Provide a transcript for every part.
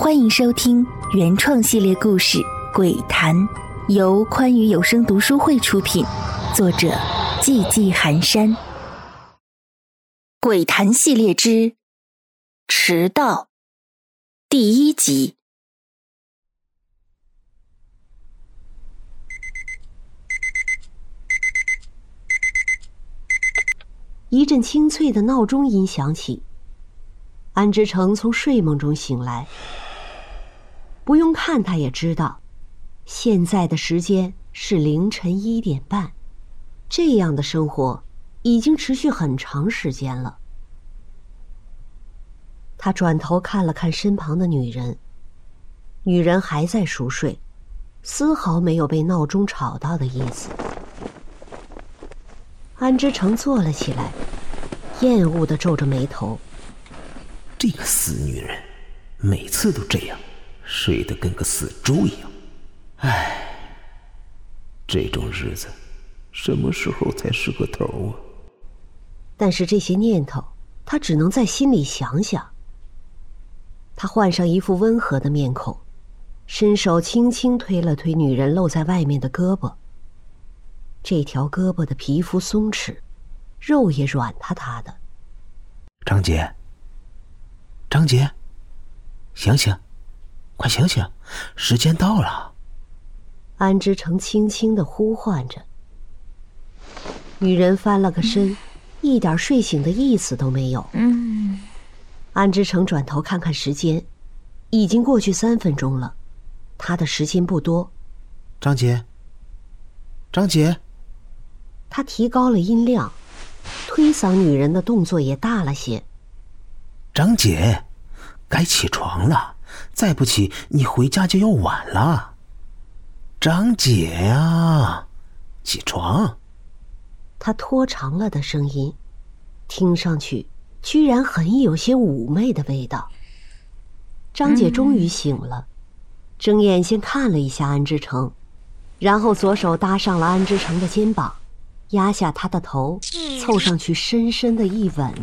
欢迎收听原创系列故事《鬼谈》，由宽裕有声读书会出品，作者寂寂寒山。《鬼谈》系列之《迟到》第一集。一阵清脆的闹钟音响起，安之成从睡梦中醒来。不用看，他也知道，现在的时间是凌晨一点半。这样的生活已经持续很长时间了。他转头看了看身旁的女人，女人还在熟睡，丝毫没有被闹钟吵到的意思。安之成坐了起来，厌恶的皱着眉头。这个死女人，每次都这样，睡得跟个死猪一样。唉，这种日子，什么时候才是个头啊？但是这些念头，他只能在心里想想。他换上一副温和的面孔，伸手轻轻推了推女人露在外面的胳膊。这条胳膊的皮肤松弛，肉也软塌塌的。张杰，张杰，醒醒，快醒醒，时间到了。安之成轻轻的呼唤着。女人翻了个身，一点睡醒的意思都没有。嗯。安之成转头看看时间，已经过去三分钟了，他的时间不多。张姐，张姐。他提高了音量，推搡女人的动作也大了些。张姐，该起床了，再不起你回家就要晚了。张姐呀，起床！他拖长了的声音，听上去居然很有些妩媚的味道。张姐终于醒了，睁眼先看了一下安之成，然后左手搭上了安之成的肩膀。压下他的头，凑上去深深的一吻。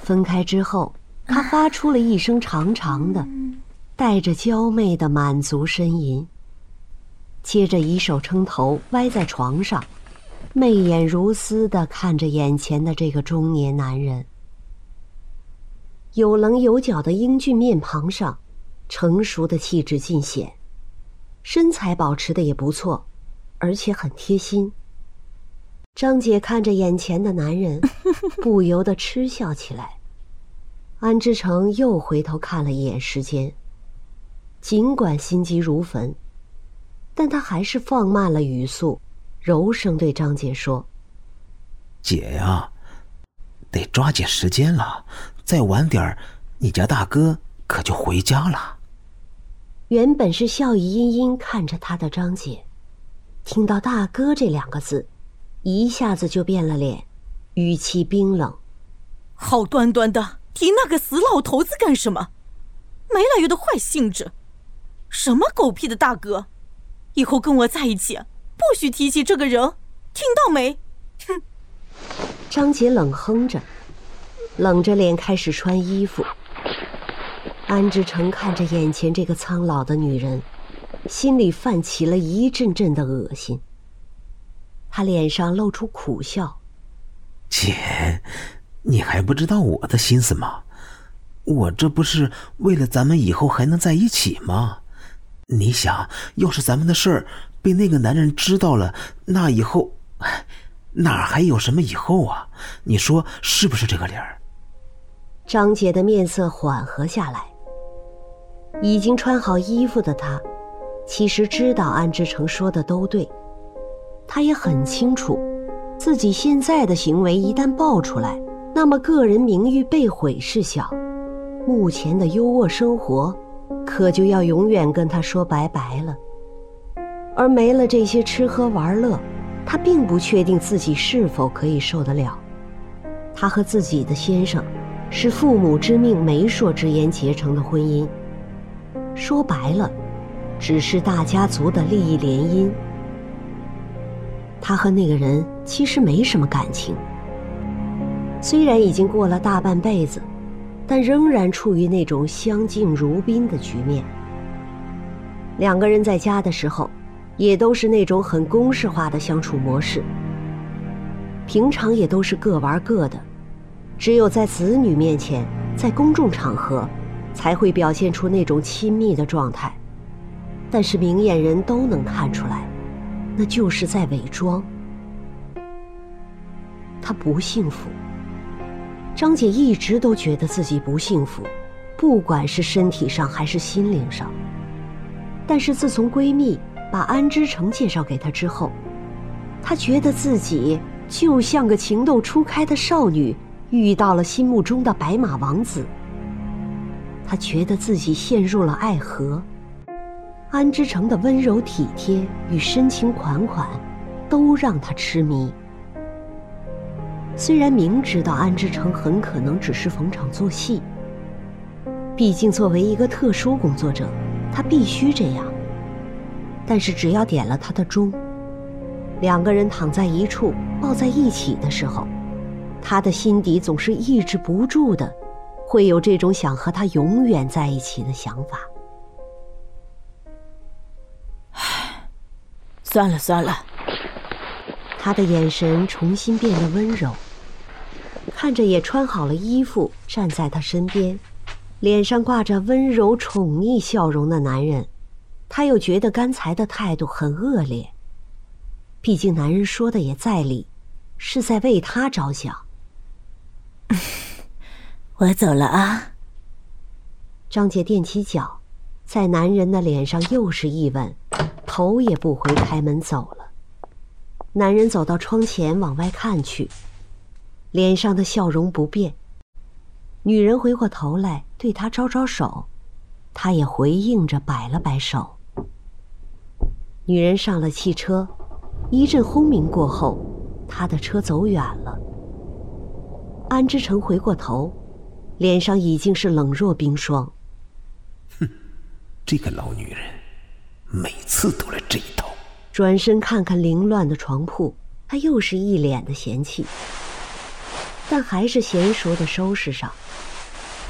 分开之后，他发出了一声长长的、带着娇媚的满足呻吟。接着以手撑头，歪在床上，媚眼如丝的看着眼前的这个中年男人。有棱有角的英俊面庞上，成熟的气质尽显，身材保持的也不错。而且很贴心。张姐看着眼前的男人，不由得嗤笑起来。安之成又回头看了一眼时间，尽管心急如焚，但他还是放慢了语速，柔声对张姐说：“姐呀，得抓紧时间了，再晚点儿，你家大哥可就回家了。”原本是笑意盈盈看着他的张姐。听到“大哥”这两个字，一下子就变了脸，语气冰冷。好端端的提那个死老头子干什么？没来由的坏性子。什么狗屁的大哥！以后跟我在一起，不许提起这个人，听到没？哼！张杰冷哼着，冷着脸开始穿衣服。安之成看着眼前这个苍老的女人。心里泛起了一阵阵的恶心。他脸上露出苦笑：“姐，你还不知道我的心思吗？我这不是为了咱们以后还能在一起吗？你想要是咱们的事儿被那个男人知道了，那以后哪还有什么以后啊？你说是不是这个理儿？”张姐的面色缓和下来，已经穿好衣服的她。其实知道安之成说的都对，他也很清楚，自己现在的行为一旦爆出来，那么个人名誉被毁事小，目前的优渥生活，可就要永远跟他说拜拜了。而没了这些吃喝玩乐，他并不确定自己是否可以受得了。他和自己的先生，是父母之命、媒妁之言结成的婚姻，说白了。只是大家族的利益联姻，他和那个人其实没什么感情。虽然已经过了大半辈子，但仍然处于那种相敬如宾的局面。两个人在家的时候，也都是那种很公式化的相处模式。平常也都是各玩各的，只有在子女面前，在公众场合，才会表现出那种亲密的状态。但是明眼人都能看出来，那就是在伪装。他不幸福。张姐一直都觉得自己不幸福，不管是身体上还是心灵上。但是自从闺蜜把安之成介绍给她之后，她觉得自己就像个情窦初开的少女遇到了心目中的白马王子。她觉得自己陷入了爱河。安之成的温柔体贴与深情款款，都让她痴迷。虽然明知道安志成很可能只是逢场作戏，毕竟作为一个特殊工作者，他必须这样。但是只要点了他的钟，两个人躺在一处抱在一起的时候，他的心底总是抑制不住的，会有这种想和他永远在一起的想法。唉，算了算了。他的眼神重新变得温柔。看着也穿好了衣服站在他身边，脸上挂着温柔宠溺笑容的男人，他又觉得刚才的态度很恶劣。毕竟男人说的也在理，是在为他着想。我走了啊。张杰踮起脚，在男人的脸上又是一吻，头也不回开门走了。男人走到窗前往外看去。脸上的笑容不变。女人回过头来对他招招手，他也回应着摆了摆手。女人上了汽车，一阵轰鸣过后，他的车走远了。安之成回过头，脸上已经是冷若冰霜。哼，这个老女人，每次都来这一套。转身看看凌乱的床铺，他又是一脸的嫌弃。但还是娴熟的收拾上，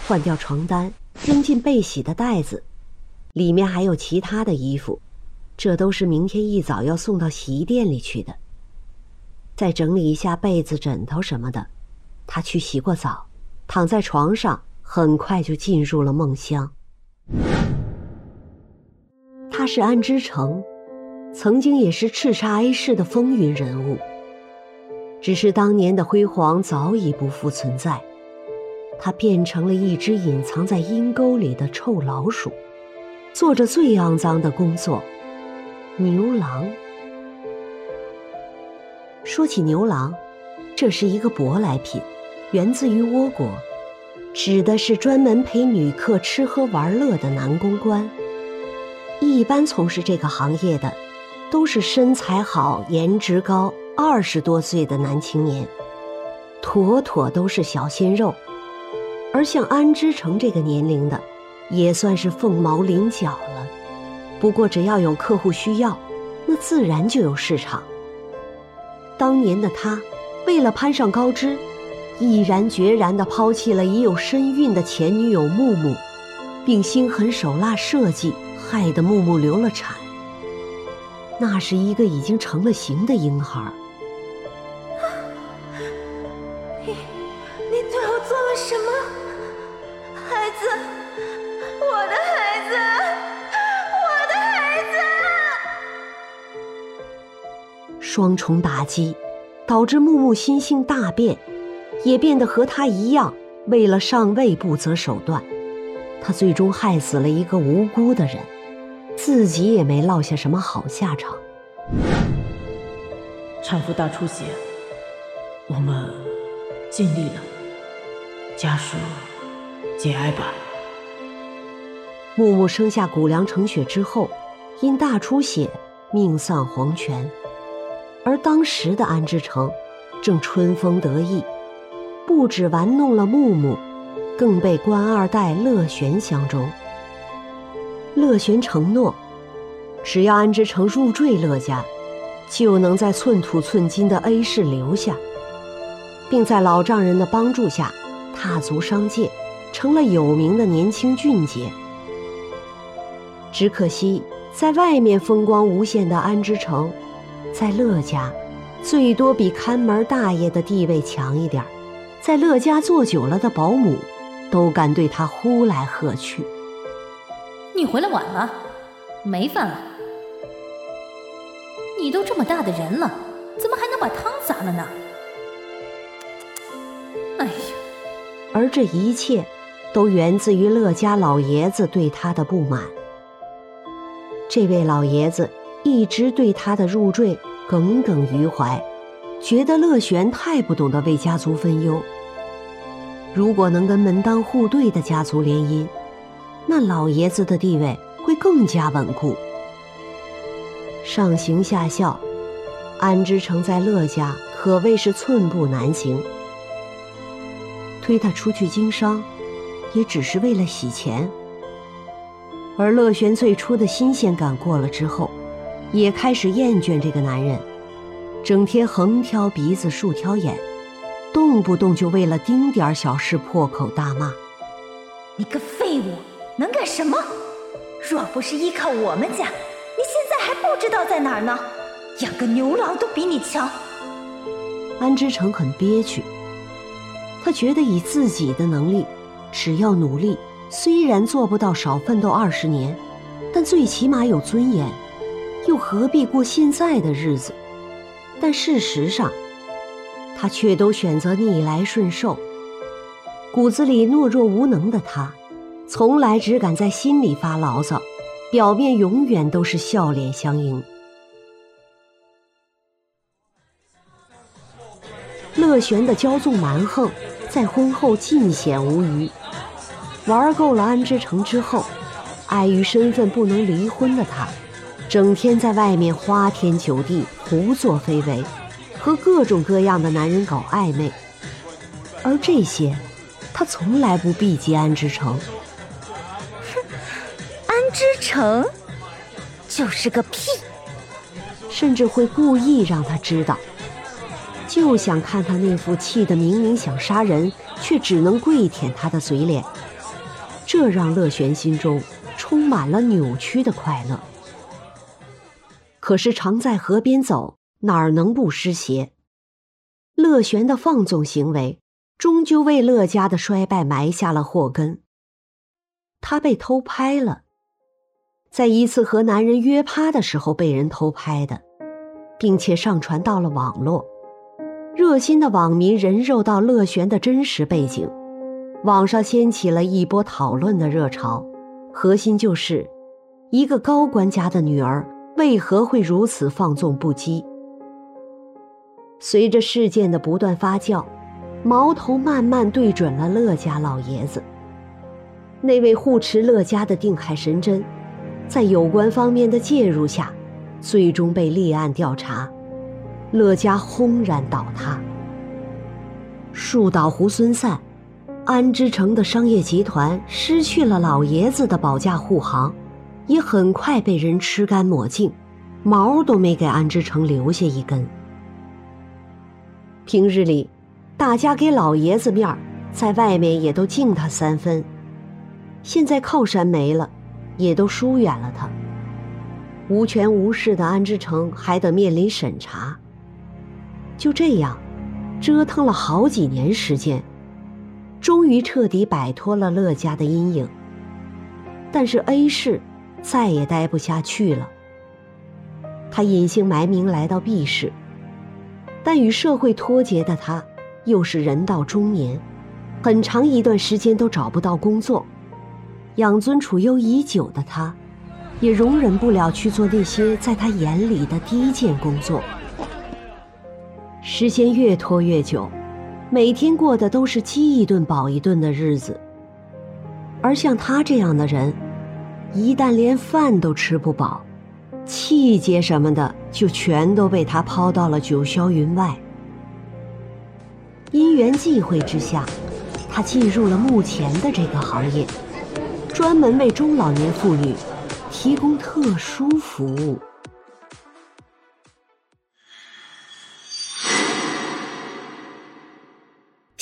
换掉床单，扔进被洗的袋子，里面还有其他的衣服，这都是明天一早要送到洗衣店里去的。再整理一下被子、枕头什么的，他去洗过澡，躺在床上，很快就进入了梦乡。他是安之成，曾经也是叱咤 A 市的风云人物。只是当年的辉煌早已不复存在，他变成了一只隐藏在阴沟里的臭老鼠，做着最肮脏的工作——牛郎。说起牛郎，这是一个舶来品，源自于倭国，指的是专门陪女客吃喝玩乐的男公关。一般从事这个行业的，都是身材好、颜值高。二十多岁的男青年，妥妥都是小鲜肉，而像安之成这个年龄的，也算是凤毛麟角了。不过只要有客户需要，那自然就有市场。当年的他，为了攀上高枝，毅然决然地抛弃了已有身孕的前女友木木，并心狠手辣设计，害得木木流了产。那是一个已经成了形的婴孩。双重打击，导致木木心性大变，也变得和他一样，为了上位不择手段。他最终害死了一个无辜的人，自己也没落下什么好下场。产妇大出血，我们尽力了，家属节哀吧。木木生下谷梁成雪之后，因大出血命丧黄泉。而当时的安之成，正春风得意，不止玩弄了木木，更被官二代乐玄相中。乐玄承诺，只要安之成入赘乐家，就能在寸土寸金的 A 市留下，并在老丈人的帮助下，踏足商界，成了有名的年轻俊杰。只可惜，在外面风光无限的安之成，在乐家，最多比看门大爷的地位强一点在乐家做久了的保姆，都敢对他呼来喝去。你回来晚了，没饭了。你都这么大的人了，怎么还能把汤洒了呢？而这一切，都源自于乐家老爷子对他的不满。这位老爷子一直对他的入赘耿耿于怀，觉得乐玄太不懂得为家族分忧。如果能跟门当户对的家族联姻，那老爷子的地位会更加稳固。上行下效，安之成在乐家可谓是寸步难行。推他出去经商，也只是为了洗钱。而乐璇最初的新鲜感过了之后，也开始厌倦这个男人，整天横挑鼻子竖挑眼，动不动就为了丁点小事破口大骂。你个废物，能干什么？若不是依靠我们家，你现在还不知道在哪儿呢。养个牛郎都比你强。安之成很憋屈。他觉得以自己的能力，只要努力，虽然做不到少奋斗二十年，但最起码有尊严，又何必过现在的日子？但事实上，他却都选择逆来顺受。骨子里懦弱无能的他，从来只敢在心里发牢骚，表面永远都是笑脸相迎。乐玄的骄纵蛮横。在婚后尽显无余，玩够了安之成之后，碍于身份不能离婚的他，整天在外面花天酒地、胡作非为，和各种各样的男人搞暧昧。而这些，他从来不避及安之成。哼，安之成就是个屁，甚至会故意让他知道。就想看他那副气得明明想杀人，却只能跪舔他的嘴脸，这让乐璇心中充满了扭曲的快乐。可是常在河边走，哪儿能不湿鞋？乐璇的放纵行为，终究为乐家的衰败埋下了祸根。他被偷拍了，在一次和男人约趴的时候被人偷拍的，并且上传到了网络。热心的网民人肉到乐璇的真实背景，网上掀起了一波讨论的热潮。核心就是，一个高官家的女儿为何会如此放纵不羁？随着事件的不断发酵，矛头慢慢对准了乐家老爷子。那位护持乐家的定海神针，在有关方面的介入下，最终被立案调查。乐家轰然倒塌，树倒猢狲散，安之城的商业集团失去了老爷子的保驾护航，也很快被人吃干抹净，毛都没给安之城留下一根。平日里，大家给老爷子面，在外面也都敬他三分，现在靠山没了，也都疏远了他。无权无势的安之成还得面临审查。就这样，折腾了好几年时间，终于彻底摆脱了乐家的阴影。但是 A 市再也待不下去了，他隐姓埋名来到 B 市，但与社会脱节的他，又是人到中年，很长一段时间都找不到工作，养尊处优已久的他，也容忍不了去做那些在他眼里的低贱工作。时间越拖越久，每天过的都是饥一顿饱一顿的日子。而像他这样的人，一旦连饭都吃不饱，气节什么的就全都被他抛到了九霄云外。因缘际会之下，他进入了目前的这个行业，专门为中老年妇女提供特殊服务。